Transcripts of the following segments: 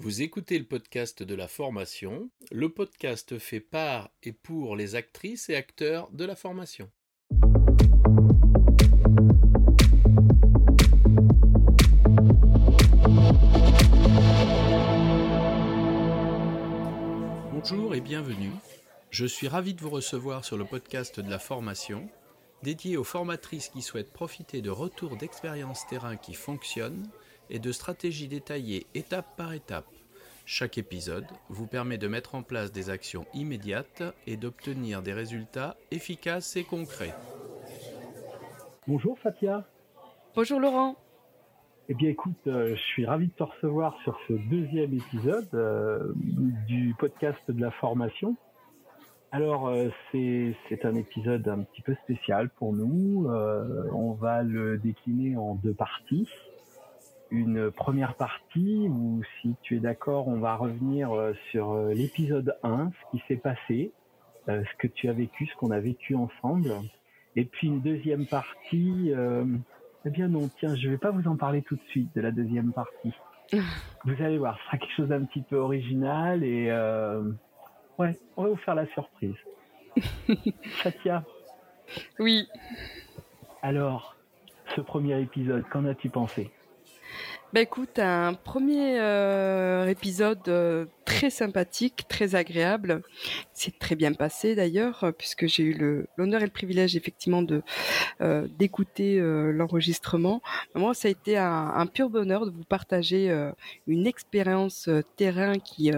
Vous écoutez le podcast de la formation, le podcast fait par et pour les actrices et acteurs de la formation. Bonjour et bienvenue. Je suis ravi de vous recevoir sur le podcast de la formation, dédié aux formatrices qui souhaitent profiter de retours d'expériences terrain qui fonctionnent et de stratégies détaillées étape par étape. Chaque épisode vous permet de mettre en place des actions immédiates et d'obtenir des résultats efficaces et concrets. Bonjour Fatia. Bonjour Laurent. Eh bien écoute, euh, je suis ravi de te recevoir sur ce deuxième épisode euh, du podcast de la formation. Alors euh, c'est un épisode un petit peu spécial pour nous. on va le décliner en deux parties une première partie où, si tu es d'accord, on va revenir euh, sur euh, l'épisode 1, ce qui s'est passé, euh, ce que tu as vécu, ce qu'on a vécu ensemble. Et puis une deuxième partie, eh bien non, tiens, je vais pas vous en parler tout de suite de la deuxième partie. Vous allez voir, ce sera quelque chose d'un petit peu original et ouais, on va vous faire la surprise. Satya. Oui. Alors, ce premier épisode, qu'en as-tu pensé? Bah écoute, un premier euh, épisode euh, très sympathique, très agréable. C'est très bien passé d'ailleurs, puisque j'ai eu l'honneur et le privilège effectivement de euh, d'écouter euh, l'enregistrement. Moi, ça a été un, pur bonheur de vous partager euh, une expérience terrain qui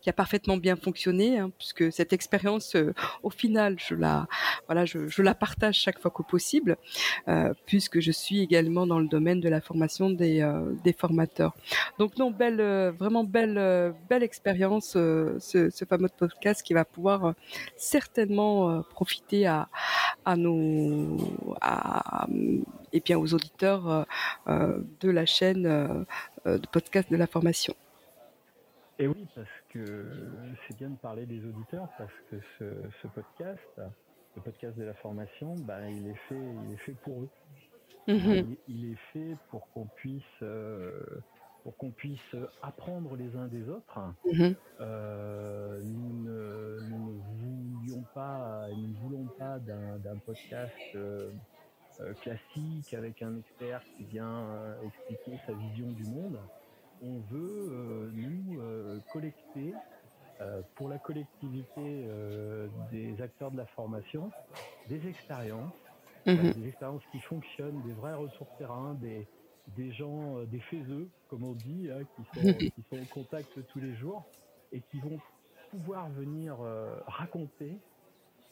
qui a parfaitement bien fonctionné, hein, puisque cette expérience, au final, je la voilà, je, je, la partage chaque fois que possible, puisque je suis également dans le domaine de la formation des des formateurs. Donc non, belle, vraiment belle belle expérience expérience, euh, ce, fameux podcast qui va pouvoir euh, certainement euh, profiter à, à nos, à, et bien aux auditeurs de la chaîne de podcast de la formation. Et oui, parce que c'est bien de parler des auditeurs, parce que ce, podcast, le podcast de la formation, ben, il est fait, il est fait pour eux. Mhm. il, est fait pour qu'on puisse pour qu'on puisse apprendre les uns des autres. Mhm. Euh, nous, ne, voulions pas, nous voulons pas d'un podcast euh, euh, classique avec un expert qui vient expliquer sa vision du monde. On veut nous collecter pour la collectivité des acteurs de la formation des expériences, mhm. des expériences qui fonctionnent, des vrais ressources terrain, des des gens, euh, des faiseux, comme on dit, hein, qui, sont, qui sont en contact tous les jours et qui vont pouvoir venir euh, raconter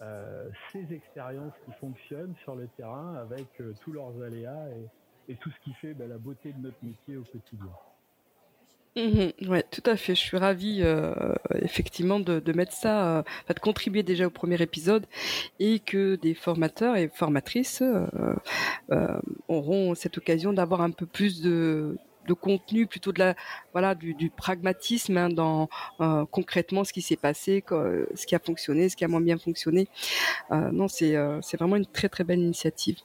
euh, ces expériences qui fonctionnent sur le terrain avec tous leurs aléas et, et, tout ce qui fait ben, la beauté de notre métier au quotidien. Mmh ouais, tout à fait. Je suis ravie euh, effectivement de, de, mettre ça, euh, de contribuer déjà au premier épisode et que des formateurs et formatrices euh, euh auront cette occasion d'avoir un peu plus de, de contenu, plutôt de la, voilà, du, du pragmatisme hein, dans euh, concrètement ce qui s'est passé, ce qui a fonctionné, ce qui a moins bien fonctionné. non, c'est c'est vraiment une très très belle initiative.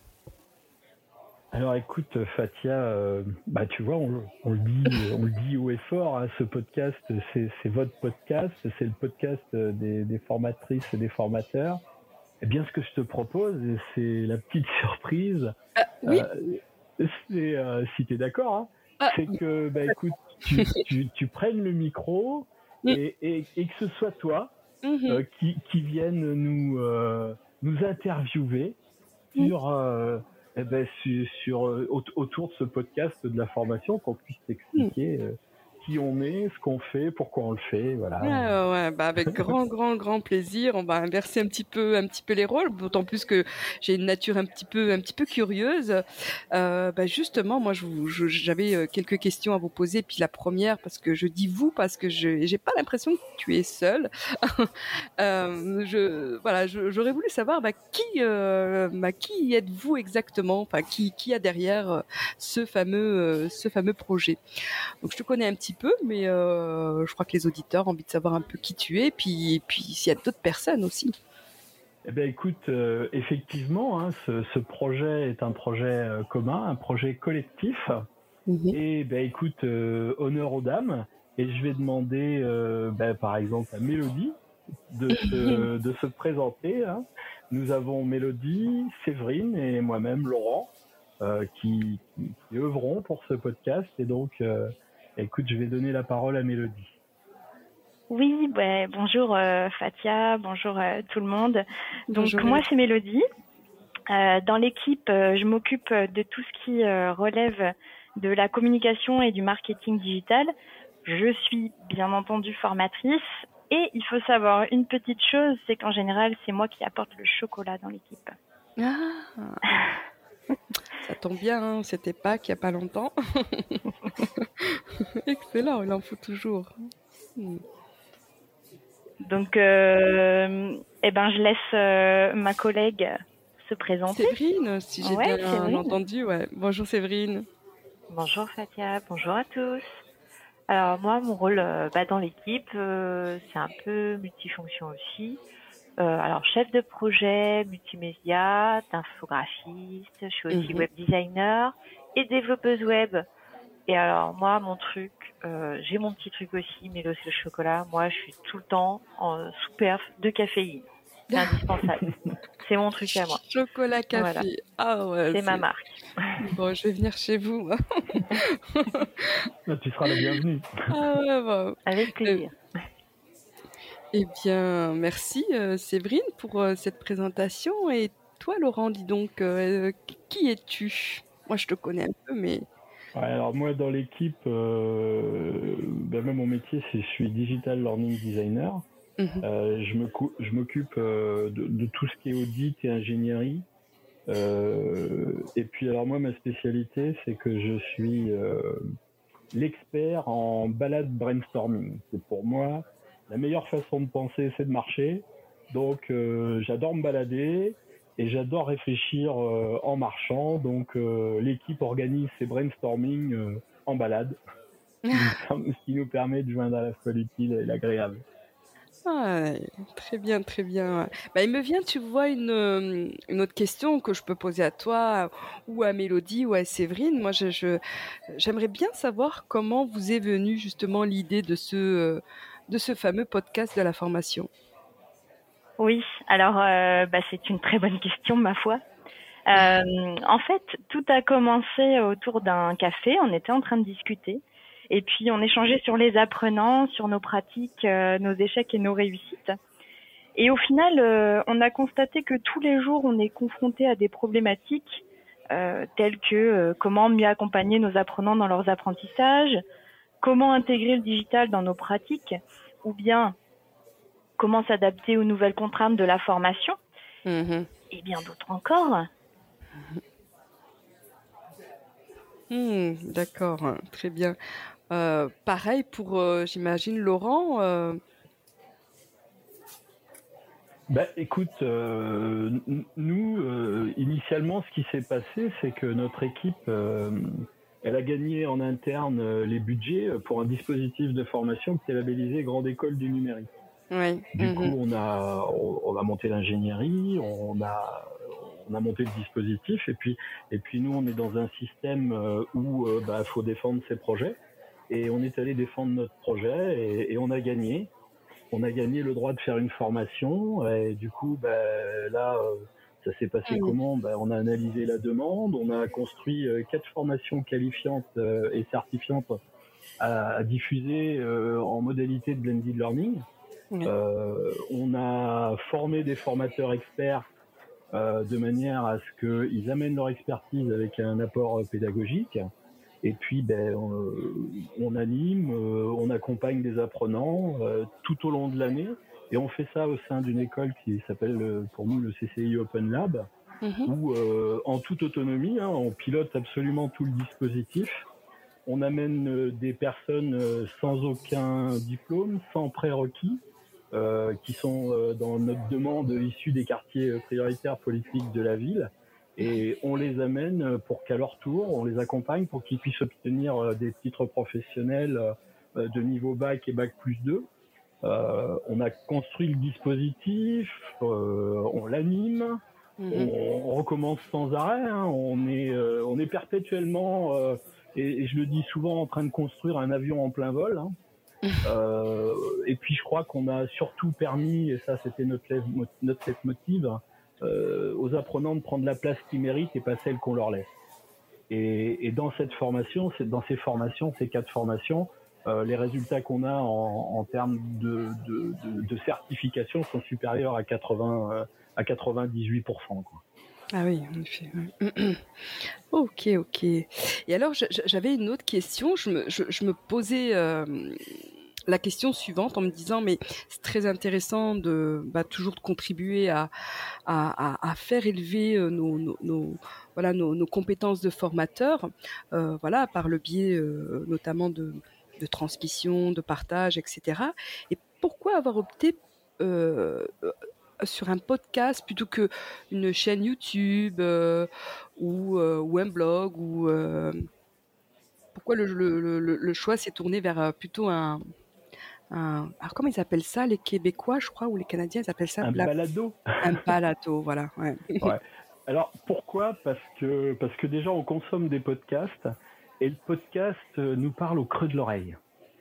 Alors écoute Fatia, euh, bah tu vois, on, le dit, on le dit haut et fort. Hein, ce podcast, c'est votre podcast, c'est le podcast des, des, formatrices et des formateurs. Eh bien, ce que je te propose, c'est la petite surprise. Ah, oui. Euh, c'est euh, si tu es d'accord, hein, ah. c'est que bah écoute, tu, tu, tu, prennes le micro et, et, et, que ce soit toi euh, qui, qui vienne nous nous interviewer mm. sur eh ben, sur, euh, autour de ce podcast de la formation, qu'on puisse t'expliquer euh, qui on est, ce qu'on fait, pourquoi on le fait, voilà. Ouais, bah avec grand, grand, grand plaisir. On va inverser un petit peu, un petit peu les rôles, d'autant plus que j'ai une nature un petit peu, un petit peu curieuse. Euh, bah justement, moi, j'avais euh, quelques questions à vous poser. Puis la première, parce que je dis vous, parce que je, j'ai pas l'impression que tu es seul. euh, je, voilà, j'aurais voulu savoir, bah, qui, euh, bah, qui êtes-vous exactement? Enfin, qui, qui a derrière euh, ce fameux, ce fameux projet? Donc, je te connais un petit peu, mais euh, je crois que les auditeurs ont envie de savoir un peu qui tu es, puis, puis s'il y a d'autres personnes aussi. Eh ben écoute, euh, effectivement, hein, ce, projet est un projet euh, commun, un projet collectif. Mhm. Et ben écoute, honneur aux dames et je vais demander, ben, par exemple, à Mélodie de se, de se présenter. Hein. Nous avons Mélodie, Séverine et moi-même, Laurent, qui, qui, œuvront pour ce podcast. Et donc, écoute, je vais donner la parole à Mélodie. Oui, bah, bonjour euh, Fatia, bonjour euh, tout le monde. Donc moi c'est Mélodie. Euh, dans l'équipe, je m'occupe de tout ce qui relève de la communication et du marketing digital. Je suis bien entendu formatrice et il faut savoir une petite chose, c'est qu'en général c'est moi qui apporte le chocolat dans l'équipe. Ah. Ça tombe bien, hein, c'était pas qu'il n'y a pas longtemps. Excellent, il en faut toujours. Hmm. Donc, euh, eh ben, je laisse euh, ma collègue se présenter. Séverine, si j'ai bien entendu. Ouais. Bonjour Séverine. Bonjour Fatia, bonjour à tous. Alors moi, mon rôle euh, bah, dans l'équipe, c'est un peu multifonction aussi. Alors chef de projet, multimédia, infographiste, je suis aussi mhm. web designer et développeuse web. Et alors moi, mon truc, euh, j'ai mon petit truc aussi, mais le, le chocolat. Moi, je suis tout le temps en sous perf de caféine. C'est indispensable. c'est mon truc à moi. Chocolat café. Ah ouais. C'est ma marque. Bon, je vais venir chez vous. Ah, tu seras la bienvenue. Ah ouais, bon. Avec plaisir. Eh bien, merci euh, Séverine pour euh, cette présentation. Et toi, Laurent, dis donc, qui es-tu? Moi, je te connais un peu, mais alors moi dans l'équipe, euh, ben mon métier c'est je suis digital learning designer. Mhm. Euh, je m'occupe euh, de, de, tout ce qui est audit et ingénierie. Euh, et puis alors moi ma spécialité c'est que je suis euh, l'expert en balade brainstorming. C'est pour moi la meilleure façon de penser c'est de marcher. Donc euh, j'adore me balader et j'adore réfléchir euh, en marchant. Donc euh, l'équipe organise ses brainstorming en balade, ce qui nous permet de joindre à la fois l'utile et l'agréable. Ah, très bien, très bien. Bah, il me vient, tu vois, une, une, autre question que je peux poser à toi, ou à Mélodie, ou à Séverine. Moi, je, j'aimerais bien savoir comment vous est venue justement l'idée de ce, de ce fameux podcast de la formation. Oui, alors euh, bah, c'est une très bonne question, ma foi. Euh, en fait, tout a commencé autour d'un café. On était en train de discuter. Et puis, on échangeait sur les apprenants, sur nos pratiques, euh, nos échecs et nos réussites. Et au final, on a constaté que tous les jours, on est confronté à des problématiques telles que comment mieux accompagner nos apprenants dans leurs apprentissages, comment intégrer le digital dans nos pratiques, ou bien comment s'adapter aux nouvelles contraintes de la formation, mhm. et bien d'autres encore. Hmm, d'accord, très bien. Euh, pareil pour, euh, j'imagine, Laurent. Euh. Bah, écoute, nous, initialement, ce qui s'est passé, c'est que notre équipe, elle a gagné en interne les budgets pour un dispositif de formation qui est labellisé Grande École du Numérique. Du mhm. coup, on a, on, a monté l'ingénierie, on a, on a monté le dispositif, et puis, et puis nous, on est dans un système euh, où il euh, bah, faut défendre ses projets, et on est allé défendre notre projet, et, et, on a gagné. On a gagné le droit de faire une formation, et du coup, bah, là, euh, ça s'est passé comment? Bah, On a analysé la demande, on a construit quatre formations qualifiantes et certifiantes à, diffuser en modalité de blended learning. Euh, on a formé des formateurs experts euh, de manière à ce qu'ils amènent leur expertise avec un apport pédagogique. Et puis, ben, on, anime, euh, on accompagne des apprenants tout au long de l'année. Et on fait ça au sein d'une école qui s'appelle pour nous le CCI Open Lab, mhm. où en toute autonomie, hein, on pilote absolument tout le dispositif. On amène des personnes sans aucun diplôme, sans prérequis, euh, qui sont euh, dans notre demande issus des quartiers euh, prioritaires politiques de la ville. Et on les amène pour qu'à leur tour, on les accompagne pour qu'ils puissent obtenir des titres professionnels de niveau bac et bac plus 2. Euh, on a construit le dispositif, euh, on l'anime, mhm. on, recommence sans arrêt. Hein, on est, euh, on est perpétuellement, et, et, je le dis souvent, en train de construire un avion en plein vol. Hein. et puis je crois qu'on a surtout permis, et ça c'était notre notre motive, aux apprenants de prendre la place qu'ils méritent et pas celle qu'on leur laisse. Et, et, dans cette formation, dans ces formations, ces quatre formations, euh, les résultats qu'on a en, termes de, certification sont supérieurs à 80 euh, à 98 quoi. Ah oui, en effet. ok, ok. Et alors, j'avais une autre question. Je me, posais euh, la question suivante en me disant, mais c'est très intéressant de bah, toujours de contribuer à, faire élever nos, compétences de formateurs, euh, voilà, par le biais notamment de, de transmission, de partage, etc. Et pourquoi avoir opté euh, sur un podcast plutôt que une chaîne YouTube euh, ou, euh, ou, un blog ou pourquoi le, le, le, le choix s'est tourné vers plutôt un, un, alors comment ils appellent ça les Québécois je crois ou les Canadiens ils appellent ça un balado un balado voilà ouais. ouais. alors pourquoi? Parce que parce que déjà on consomme des podcasts et le podcast nous parle au creux de l'oreille.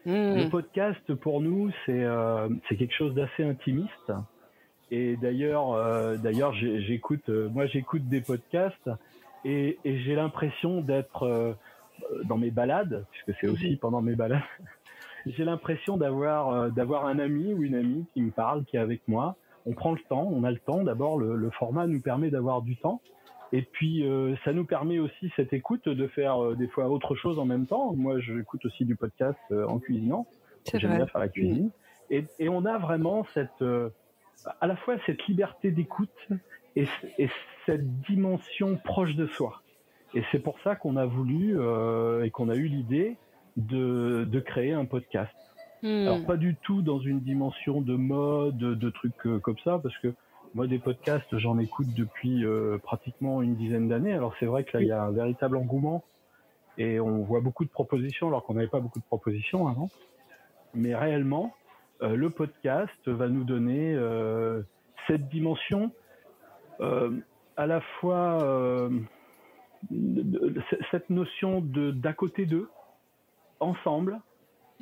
Mmh. Le podcast pour nous c'est euh, c'est quelque chose d'assez intimiste. Et d'ailleurs euh, d'ailleurs j'écoute euh, moi j'écoute des podcasts et, et j'ai l'impression d'être euh, dans mes balades puisque c'est aussi pendant mes balades. j'ai l'impression d'avoir euh, d'avoir un ami ou une amie qui me parle qui est avec moi. On prend le temps, on a le temps. D'abord le, le format nous permet d'avoir du temps. Et puis, euh, ça nous permet aussi cette écoute de faire euh, des fois autre chose en même temps. Moi, j'écoute aussi du podcast euh, en cuisinant. J'aime bien faire la cuisine. Mmh. Et, et, on a vraiment cette, euh, à la fois cette liberté d'écoute et, et, cette dimension proche de soi. Et c'est pour ça qu'on a voulu euh, et qu'on a eu l'idée de, de créer un podcast. Mmh. Alors pas du tout dans une dimension de mode, de trucs comme ça, parce que moi, des podcasts, j'en écoute depuis euh, pratiquement une dizaine d'années. Alors c'est vrai que là, il y a un véritable engouement et on voit beaucoup de propositions alors qu'on n'avait pas beaucoup de propositions avant. Mais réellement, euh, le podcast va nous donner cette dimension euh, à la fois cette notion de d'à côté d'eux, ensemble,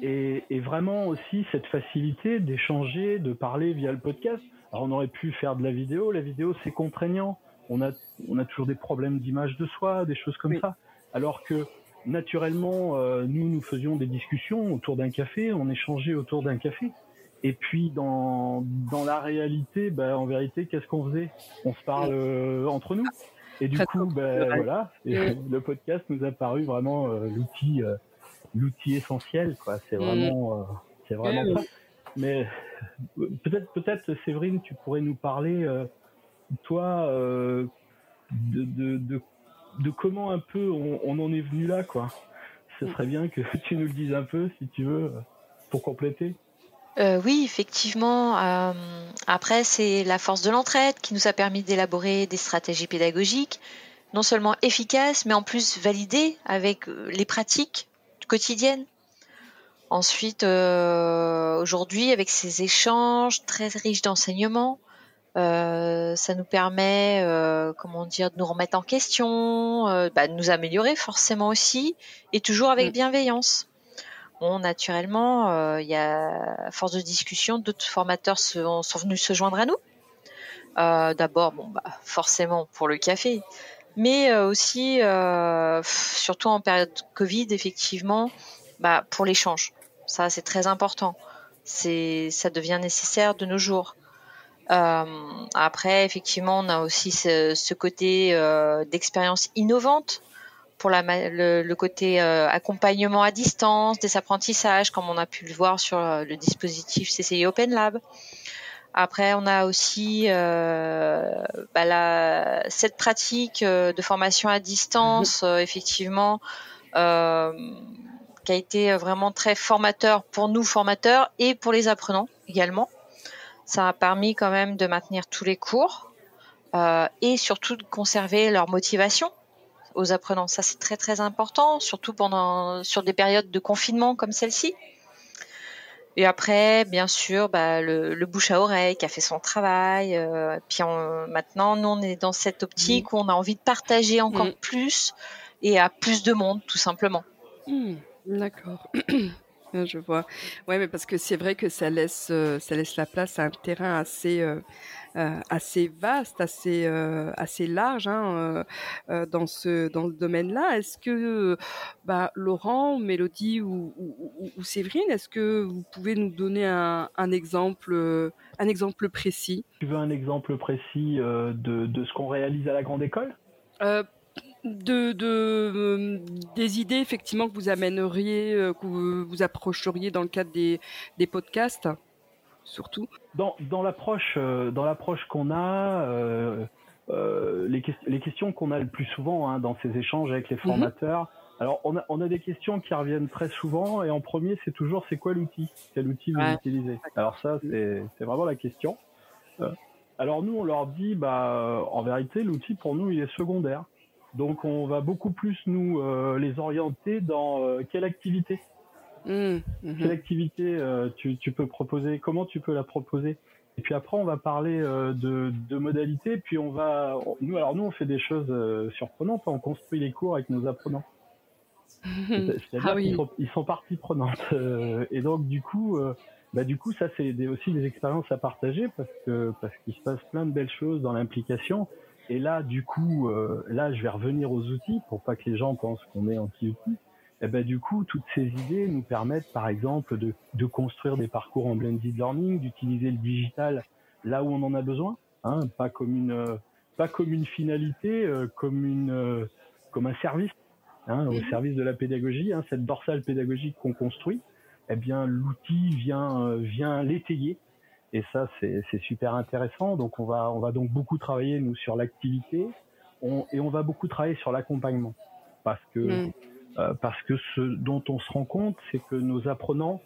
et, et, vraiment aussi cette facilité d'échanger, de parler via le podcast. Alors on aurait pu faire de la vidéo, la vidéo c'est contraignant, on a, on a toujours des problèmes d'image de soi, des choses comme oui. ça. Alors que naturellement, euh, nous, nous faisions des discussions autour d'un café, on échangeait autour d'un café. Et puis dans, dans la réalité, bah, en vérité, qu'est-ce qu'on faisait? On se parle euh, entre nous. Et du coup, bah, voilà, et le podcast nous a paru vraiment euh, l'outil l'outil essentiel. quoi. C'est vraiment, c'est vraiment ça. Mais peut-être, peut-être, Séverine, tu pourrais nous parler, euh, toi, euh, de, de, de, de, comment un peu on, on, en est venu là, quoi. Ce serait bien que tu nous le dises un peu, si tu veux, pour compléter. Euh, oui, effectivement. Euh, après, c'est la force de l'entraide qui nous a permis d'élaborer des stratégies pédagogiques, non seulement efficaces, mais en plus validées avec les pratiques quotidiennes. Ensuite, euh, aujourd'hui, avec ces échanges très riches d'enseignements, euh, ça nous permet, euh, comment dire, de nous remettre en question, bah, de nous améliorer forcément aussi, et toujours avec mmh. bienveillance. Bon, naturellement, il y a, à force de discussion, d'autres formateurs sont, sont, venus se joindre à nous. D'abord, bon, bah, forcément pour le café, mais aussi, surtout en période Covid, effectivement, bah, pour l'échange. Ça, c'est très important. C'est, ça devient nécessaire de nos jours. Euh, après, effectivement, on a aussi ce, côté euh, d'expérience innovante pour la, le, le côté euh, accompagnement à distance, des apprentissages, comme on a pu le voir sur euh, le dispositif CCI Open Lab. Après, on a aussi euh, bah, la, cette pratique de formation à distance, mmh. effectivement, qui a été vraiment très formateur pour nous formateurs et pour les apprenants également. Ça a permis quand même de maintenir tous les cours euh, et surtout de conserver leur motivation aux apprenants. Ça c'est très très important, surtout pendant sur des périodes de confinement comme celle-ci. Et après, bien sûr, bah, le, le, bouche à oreille qui a fait son travail. Euh, puis on, maintenant, nous, on est dans cette optique mmh. où on a envie de partager encore mmh. plus et à plus de monde, tout simplement. Mmh. D'accord. je vois. Ouais, mais parce que c'est vrai que ça laisse, ça laisse la place à un terrain assez, euh, assez vaste, assez euh, assez large hein, euh, dans ce dans le domaine-là. Est-ce que bah, Laurent, Mélodie ou, ou, Séverine, est-ce que vous pouvez nous donner un, un exemple un exemple précis? Tu veux un exemple précis de, de ce qu'on réalise à la grande école? De, de des idées effectivement que vous amèneriez, que vous, vous approcheriez dans le cadre des, des podcasts? Surtout Dans, dans l'approche euh, dans l'approche qu'on a, euh, euh, les, questions qu'on a le plus souvent hein, dans ces échanges avec les mhm. formateurs. Alors on a, on a des questions qui reviennent très souvent et en premier c'est toujours c'est quoi l'outil? Quel outil vous utilisez? Alors ça c'est vraiment la question. alors nous on leur dit bah en vérité l'outil pour nous il est secondaire. Donc on va beaucoup plus nous les orienter dans quelle activité? Mmh, mmh. Quelle activité euh, tu, tu, peux proposer Comment tu peux la proposer? Et puis après, on va parler euh, de, de, modalités. Puis on va, nous, alors nous, on fait des choses euh, surprenantes. On construit les cours avec nos apprenants. C'est-à-dire ah qu'ils sont, ils sont partie prenante. et donc, du coup, bah, du coup, ça, c'est aussi des expériences à partager parce que parce qu'il se passe plein de belles choses dans l'implication. Et là, du coup, là, je vais revenir aux outils pour pas que les gens pensent qu'on est anti-outils eh ben du coup, toutes ces idées nous permettent, par exemple, de, de construire des parcours en blended learning, d'utiliser le digital là où on en a besoin, hein, pas comme une pas comme une finalité, euh, comme une euh, comme un service, hein, au mhm. service de la pédagogie, hein, cette dorsale pédagogique qu'on construit. Eh bien, l'outil vient euh, vient l'étayer. Et ça, c'est super intéressant. Donc, on va on va donc beaucoup travailler nous sur l'activité, et on va beaucoup travailler sur l'accompagnement, parce que mhm. Euh, parce que ce dont on se rend compte, c'est que nos apprenants,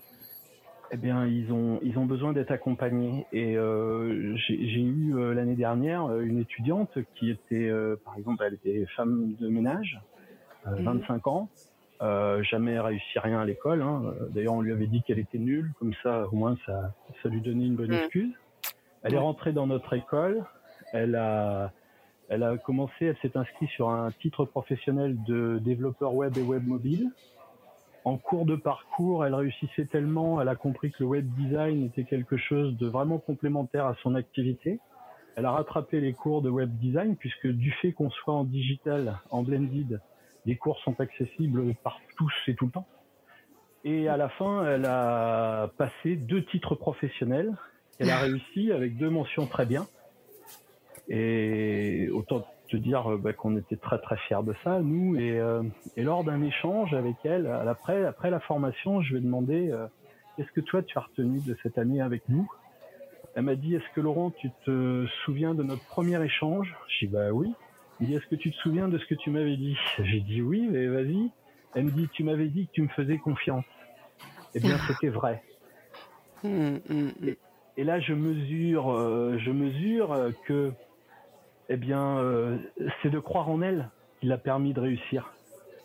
eh bien, ils ont ils ont besoin d'être accompagnés. Et euh, j'ai eu euh, l'année dernière une étudiante qui était, par exemple, elle était femme de ménage, 25 mhm. ans, jamais réussi rien à l'école. Hein. D'ailleurs, on lui avait dit qu'elle était nulle, comme ça, au moins, ça ça lui donnait une bonne mhm. excuse. Elle est rentrée dans notre école. Elle a elle a commencé, elle s'est inscrite sur un titre professionnel de développeur web et web mobile. En cours de parcours, elle réussissait tellement, elle a compris que le web design était quelque chose de vraiment complémentaire à son activité. Elle a rattrapé les cours de web design puisque du fait qu'on soit en digital, en blended, les cours sont accessibles par tous et tout le temps. Et à la fin, elle a passé deux titres professionnels. Elle a réussi avec deux mentions très bien. Et autant te dire euh, bah, qu'on était très très fiers de ça, nous. Et, euh, et lors d'un échange avec elle, après, après la formation, je lui ai demandé euh, qu'est-ce que toi tu as retenu de cette année avec nous? Elle m'a dit est-ce que Laurent, tu te souviens de notre premier échange? J'ai dit bah oui. Il dit est-ce que tu te souviens de ce que tu m'avais dit? J'ai dit oui, mais vas-y. Elle me dit tu m'avais dit que tu me faisais confiance. Eh bien, c'était vrai. Hum, hum, hum. Et, et, là, je mesure, je mesure que eh bien, euh, c'est de croire en elle qui l'a permis de réussir.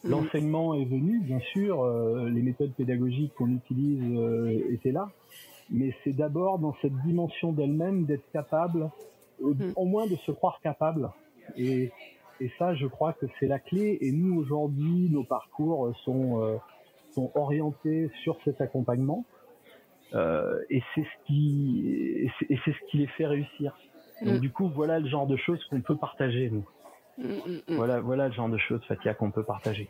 Mm. L'enseignement est venu, bien sûr, euh, les méthodes pédagogiques qu'on utilise euh, étaient là, mais c'est d'abord dans cette dimension d'elle-même d'être capable, mm. au moins de se croire capable. Et, et ça, je crois que c'est la clé. Et nous, aujourd'hui, nos parcours sont, sont orientés sur cet accompagnement. et c'est ce qui, et c'est ce qui les fait réussir. Donc mm. du coup, voilà le genre de choses qu'on peut partager, nous. Mm, mm, voilà, voilà le genre de choses, Fatia, qu'on peut partager.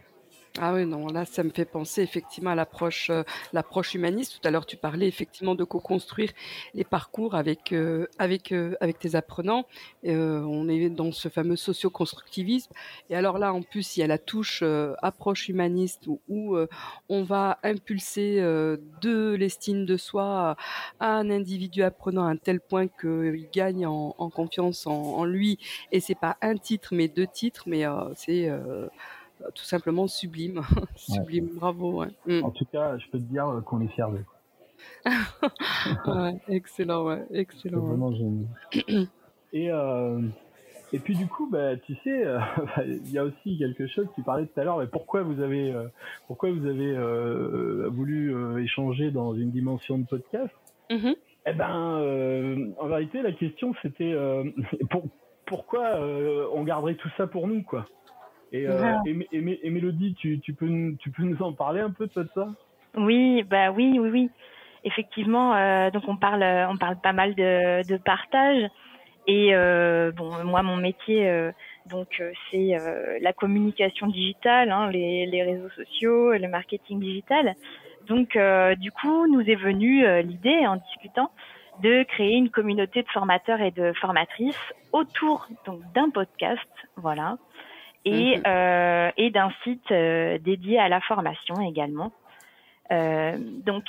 Ah oui, non, là, ça me fait penser effectivement à l'approche, euh, l'approche humaniste. Tout à l'heure, tu parlais effectivement de co-construire les parcours avec euh, avec euh, avec tes apprenants. on est dans ce fameux socio-constructivisme. Et alors là, en plus, il y a la touche approche humaniste où, on va impulser de l'estime de soi à un individu apprenant à un tel point qu'il gagne en, confiance en, en, lui. Et c'est pas un titre, mais deux titres, mais c'est tout simplement sublime. sublime, bravo. Mm. En tout cas, je peux te dire qu'on est fiers excellent, ouais, excellent. vraiment génial. et, euh, et puis du coup, bah, tu sais, euh, il y a aussi quelque chose, tu parlais tout à l'heure, mais pourquoi vous avez, euh, pourquoi vous avez voulu échanger dans une dimension de podcast? Mm-hmm. Eh ben, en vérité, la question c'était pourquoi on garderait tout ça pour nous, quoi? Et, euh, et, et, Mélodie, tu, tu, peux, tu peux nous en parler un peu de ça? Oui, bah oui, oui, oui. Effectivement, euh, donc on parle, on parle pas mal de, de partage. Et euh, bon, moi, mon métier, euh, donc c'est la communication digitale, hein, les, les, réseaux sociaux, le marketing digital. Donc, du coup, nous est venue l'idée, en discutant, de créer une communauté de formateurs et de formatrices autour donc d'un podcast, voilà, et, mhm. et d'un site dédié à la formation également. Euh, donc,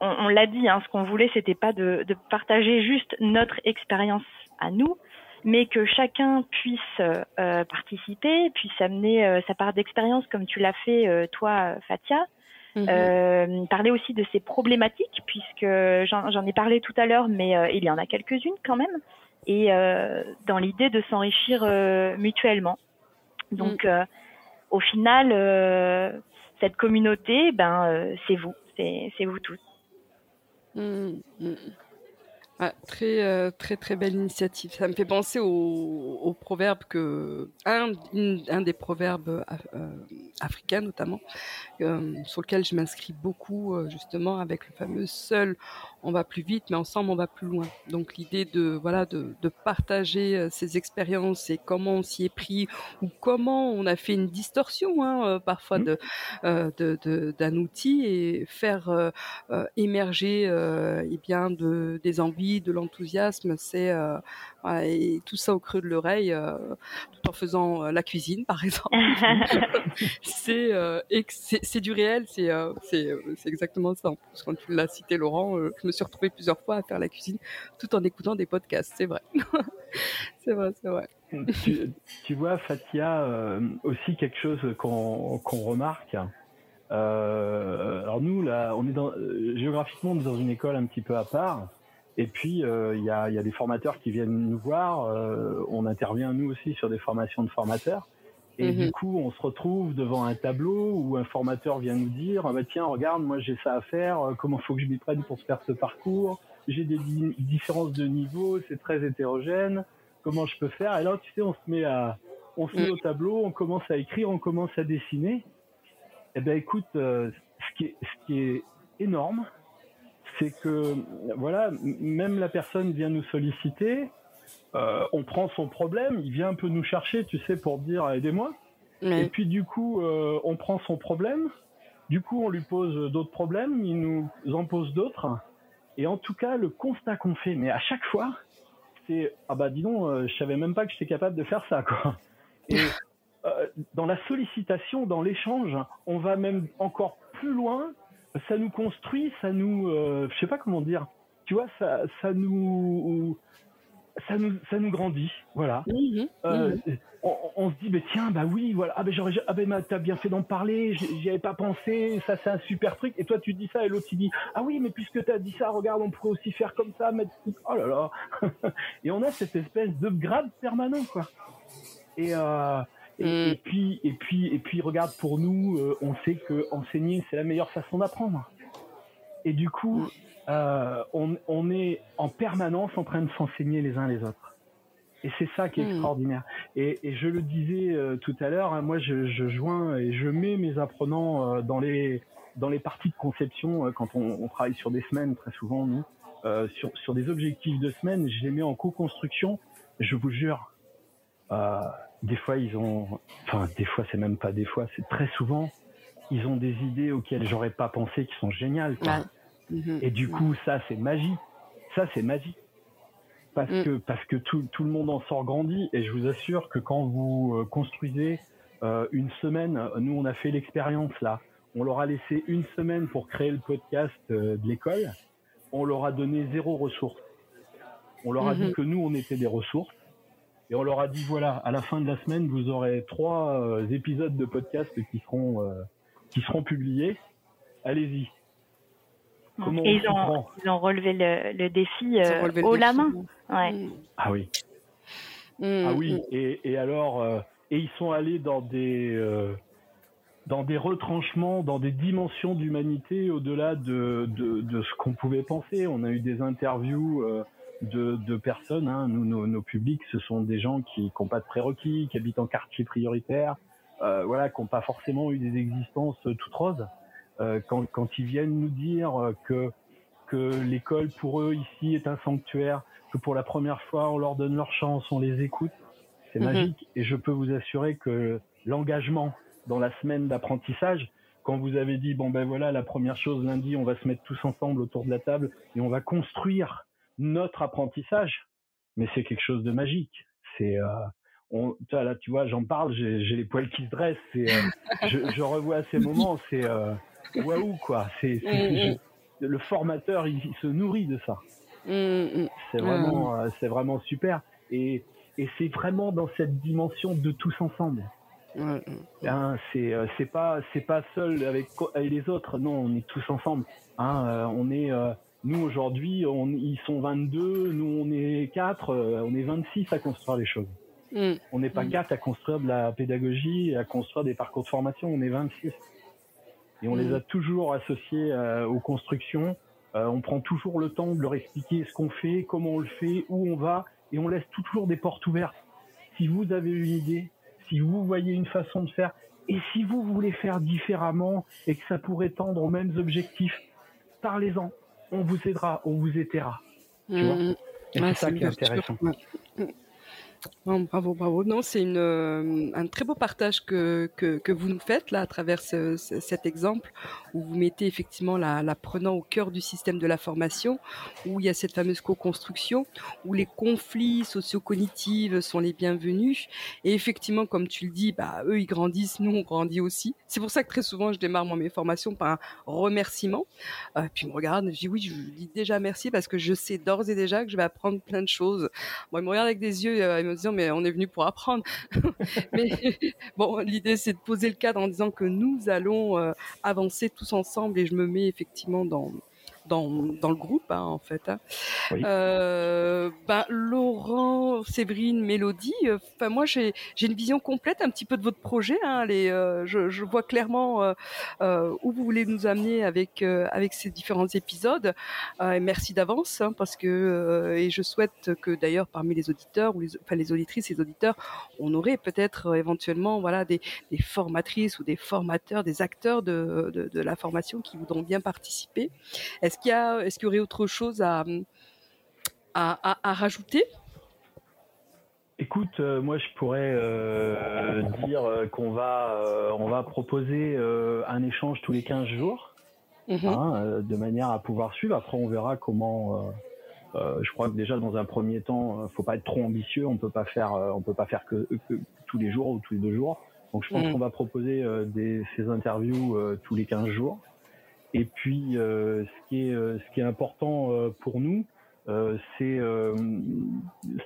on, l'a dit, hein, ce qu'on voulait, c'était pas de, partager juste notre expérience à nous, mais que chacun puisse euh, participer, puisse amener euh, sa part d'expérience, comme tu l'as fait toi, Fatia. Mhm. parler aussi de ses problématiques, puisque j'en ai parlé tout à l'heure, mais il y en a quelques-unes quand même, et dans l'idée de s'enrichir mutuellement. Donc, mm. au final, cette communauté, ben, c'est vous, c'est vous tous. Mmh, mmh. Ah, très, euh, très, très belle initiative. Ça me fait penser au, proverbe que un, un des proverbes euh, africains notamment, euh, sur lequel je m'inscris beaucoup justement avec le fameux seul on va plus vite, mais ensemble on va plus loin. Donc l'idée de voilà de, de partager ces expériences et comment on s'y est pris ou comment on a fait une distorsion hein, parfois mmh. de, de, d'un outil et faire émerger eh bien de des envies de l'enthousiasme, c'est euh, et tout ça au creux de l'oreille, euh, tout en faisant euh, la cuisine, par exemple. c'est c'est du réel, c'est c'est exactement ça. quand tu l'as cité, Laurent, je me suis retrouvée plusieurs fois à faire la cuisine tout en écoutant des podcasts. C'est vrai, c'est vrai, c'est vrai. Tu, vois, Fatia, aussi quelque chose qu'on remarque. alors nous, là, on est dans, géographiquement, on est dans une école un petit peu à part. Et puis, euh, il y, a, y, a, des formateurs qui viennent nous voir. Euh, on intervient, nous aussi, sur des formations de formateurs. Et du mhm. coup, on se retrouve devant un tableau où un formateur vient nous dire, ah bah, tiens, regarde, moi j'ai ça à faire, euh, comment faut que je m'y prenne pour faire ce parcours? J'ai des différences de niveau, c'est très hétérogène, comment je peux faire? Et là, tu sais, on se met à, on se met au tableau, on commence à écrire, on commence à dessiner. Eh ben, écoute, ce, qui est, ce qui est énorme, c'est que voilà, même la personne vient nous solliciter, euh, on prend son problème, il vient un peu nous chercher, tu sais, pour dire aidez-moi. Et puis du coup, euh, on prend son problème, du coup, on lui pose d'autres problèmes, il nous en pose d'autres. Et en tout cas, le constat qu'on fait, mais à chaque fois, c'est ah bah dis donc, euh, je savais même pas que j'étais capable de faire ça quoi. Et dans la sollicitation, dans l'échange, on va même encore plus loin ça nous construit, ça nous, je sais pas comment dire, tu vois, ça, ça nous, ça nous, ça nous grandit, voilà. Mhm, euh, mhm. On, se dit, mais tiens, bah oui, voilà, ah ben j'aurais, ah ben t'as bien fait d'en parler, j'y avais pas pensé, ça c'est un super truc. Et toi tu dis ça et l'autre il dit, ah oui, mais puisque t'as dit ça, regarde, on pourrait aussi faire comme ça, mettre, oh là là. et on a cette espèce de grade permanent, quoi. Et euh, Mm. Et, puis, et puis, et puis, regarde, pour nous, euh, on sait que enseigner, c'est la meilleure façon d'apprendre. Et du coup, mm. Euh, on, on, est en permanence en train de s'enseigner les uns les autres. Et c'est ça qui est mm. extraordinaire. Et, et, je le disais euh, tout à l'heure, hein, moi, je, je, joins et je mets mes apprenants dans les dans les parties de conception quand on, on, travaille sur des semaines très souvent nous sur sur des objectifs de semaine, je les mets en co-construction. Je vous jure, euh, des fois ils ont, enfin des fois c'est même pas des fois, c'est très souvent ils ont des idées auxquelles j'aurais pas pensé qui sont géniales. Mhm. Et du coup ça c'est magie, ça c'est magie. Parce mm. que parce que tout, tout le monde en sort grandi et je vous assure que quand vous euh, construisez euh, une semaine, nous on a fait l'expérience là, on leur a laissé une semaine pour créer le podcast euh, de l'école, on leur a donné zéro ressource. On leur a dit mhm. que nous on était des ressources et on leur a dit voilà, à la fin de la semaine, vous aurez trois euh, épisodes de podcast qui seront euh, qui seront publiés. Allez-y. Comment et ils, ont, ils ont relevé le, défi euh, haut la main. Ouais. Mm. Ah oui. Mm, ah oui. Et, et alors, et ils sont allés dans des dans des retranchements, dans des dimensions d'humanité au-delà de, de, de, ce qu'on pouvait penser. On a eu des interviews de, de personnes. Hein. Nous, nos, nos, publics, ce sont des gens qui n'ont pas de prérequis, qui habitent en quartier prioritaire, euh, voilà, qui n'ont pas forcément eu des existences toutes roses. Quand, quand ils viennent nous dire que que l'école pour eux ici est un sanctuaire, que pour la première fois on leur donne leur chance, on les écoute, c'est mhm. magique. Et je peux vous assurer que l'engagement dans la semaine d'apprentissage, quand vous avez dit bon ben voilà la première chose lundi on va se mettre tous ensemble autour de la table et on va construire notre apprentissage mais c'est quelque chose de magique c'est euh, on, là tu vois j'en parle j'ai les poils qui se dressent euh, je, je, revois ces moments c'est euh, waouh quoi c'est mm, mm. le formateur il, se nourrit de ça mm, c'est vraiment euh, c'est vraiment super et et c'est vraiment dans cette dimension de tous ensemble Hein, c'est euh, c'est pas c'est pas seul avec, les autres. Non, on est tous ensemble. Hein, euh, on est nous aujourd'hui, ils sont 22, nous on est 4, on est 26 à construire les choses. On n'est pas mm. quatre à construire de la pédagogie, à construire des parcours de formation, on est 26. Et on les mm. a toujours associés aux constructions. on prend toujours le temps de leur expliquer ce qu'on fait, comment on le fait, où on va, et on laisse toujours des portes ouvertes. Si vous avez une idée, si vous voyez une façon de faire, et si vous voulez faire différemment et que ça pourrait tendre aux mêmes objectifs, parlez-en. On vous aidera, on vous aidera. Tu vois? Mmh. c'est ça qui est intéressant bravo, bravo. Non, c'est euh, un très beau partage que, vous nous faites là à travers ce, cet exemple où vous mettez effectivement l'apprenant la au cœur du système de la formation, où il y a cette fameuse co-construction, où les conflits socio-cognitifs sont les bienvenus. Et effectivement, comme tu le dis, bah, eux, ils grandissent, nous, on grandit aussi. C'est pour ça que très souvent, je démarre moi, mes formations par un remerciement. Euh, puis ils me regardent, je dis oui, je dis déjà merci parce que je sais d'ores et déjà que je vais apprendre plein de choses. Moi, ils me regardent avec des yeux, euh, disant mais on est venu pour apprendre. mais bon, l'idée c'est de poser le cadre en disant que nous allons euh, avancer tous ensemble et je me mets effectivement dans dans, dans le groupe hein, en fait. Hein. Euh, ben, Laurent, Séverine, Mélodie. Enfin moi j'ai une vision complète un petit peu de votre projet. Hein, les, euh, je, je, vois clairement euh, où vous voulez nous amener avec avec ces différents épisodes. et merci d'avance parce que et je souhaite que d'ailleurs parmi les auditeurs ou les enfin les auditrices et les auditeurs, on aurait peut-être éventuellement voilà des, des formatrices ou des formateurs, des acteurs de, de, de la formation qui voudront bien participer. Est-ce est-ce qu'il y a, est-ce qu'il y aurait autre chose à, à, à, rajouter? Écoute, euh, moi je pourrais euh, dire euh, qu'on va, on va proposer un échange tous les 15 jours, mhm. hein, de manière à pouvoir suivre. Après, on verra comment. je crois que déjà dans un premier temps, faut pas être trop ambitieux. On peut pas faire, on peut pas faire que, tous les jours ou tous les deux jours. Donc je pense mhm. qu'on va proposer des, ces interviews tous les 15 jours. Et puis, euh, ce qui est euh, ce qui est important euh, pour nous, c'est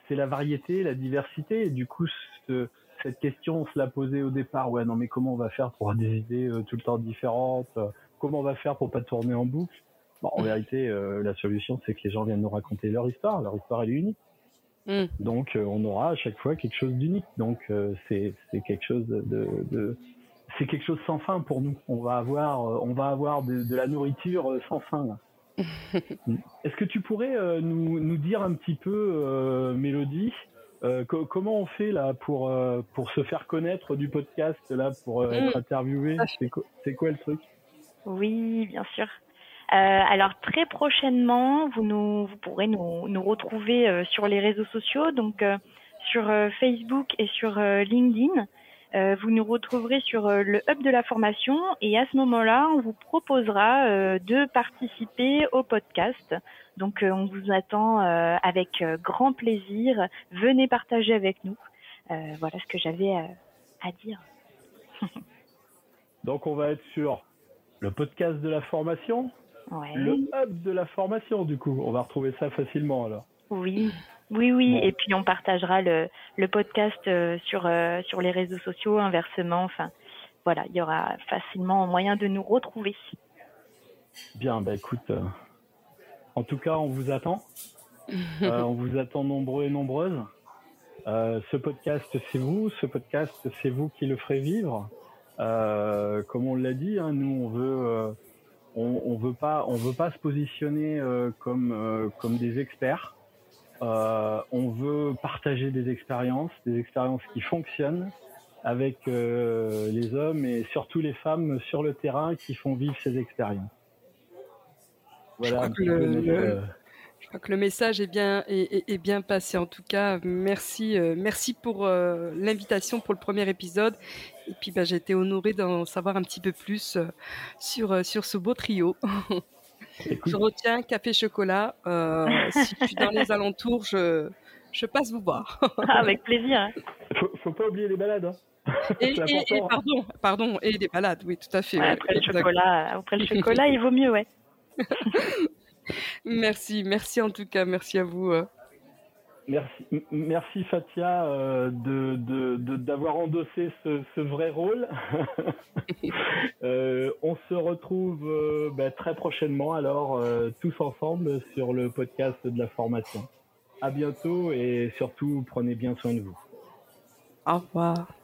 c'est la variété, la diversité. Et du coup, cette question, on se l'a posée au départ. Ouais, non, mais comment on va faire pour avoir des idées tout le temps différentes? Comment on va faire pour pas tourner en boucle? Bon, En vérité, la solution, c'est que les gens viennent nous raconter leur histoire. Leur histoire, elle est unique. Mm. Donc, on aura à chaque fois quelque chose d'unique. Donc, c'est c'est quelque chose de, de c'est quelque chose sans fin pour nous. On va avoir, euh, on va avoir de, la nourriture euh, sans fin. Est-ce que tu pourrais euh, nous, nous, dire un petit peu, Mélodie, comment on fait là pour pour se faire connaître du podcast là pour être mm. interviewé C'est quoi, le truc? Oui, bien sûr. alors très prochainement, vous nous vous pourrez nous, nous retrouver sur les réseaux sociaux, donc sur Facebook et sur LinkedIn. Euh, vous nous retrouverez sur euh, le hub de la formation et à ce moment-là, on vous proposera euh, de participer au podcast. Donc on vous attend avec grand plaisir. Venez partager avec nous. voilà ce que j'avais à dire. Donc on va être sur le podcast de la formation, le hub de la formation du coup. On va retrouver ça facilement alors. Oui. Oui, oui, et puis on partagera le, le podcast euh, sur, euh, sur les réseaux sociaux, inversement. Enfin, voilà, il y aura facilement moyen de nous retrouver. Bien, bah écoute, euh, en tout cas, on vous attend. on vous attend nombreux et nombreuses. ce podcast, c'est vous. Ce podcast, c'est vous qui le ferez vivre. comme on l'a dit, hein, nous, on veut, on, on, veut pas, on veut pas se positionner comme, comme des experts. Euh, on veut partager des expériences, des expériences qui fonctionnent, avec les hommes et surtout les femmes sur le terrain qui font vivre ces expériences. Voilà. le, crois que le message est bien, est, bien passé. En tout cas, merci, euh, merci pour euh, l'invitation pour le premier épisode. Et puis, bah, j'ai été honorée d'en savoir un petit peu plus euh, sur, sur ce beau trio. je retiens café chocolat. si tu es dans les alentours, je, je passe vous voir. Ah, avec plaisir. Hein. Faut, faut pas oublier les balades. Hein. Et, pardon, pardon, et des balades, oui, tout à fait. après, le chocolat, après le chocolat, il vaut mieux, ouais. merci, merci en tout cas, merci à vous. Euh. Merci, merci Fatia euh, de, d'avoir endossé ce, vrai rôle. Euh, on se retrouve bah, très prochainement alors tous ensemble sur le podcast de la formation. À bientôt et surtout prenez bien soin de vous. Au revoir.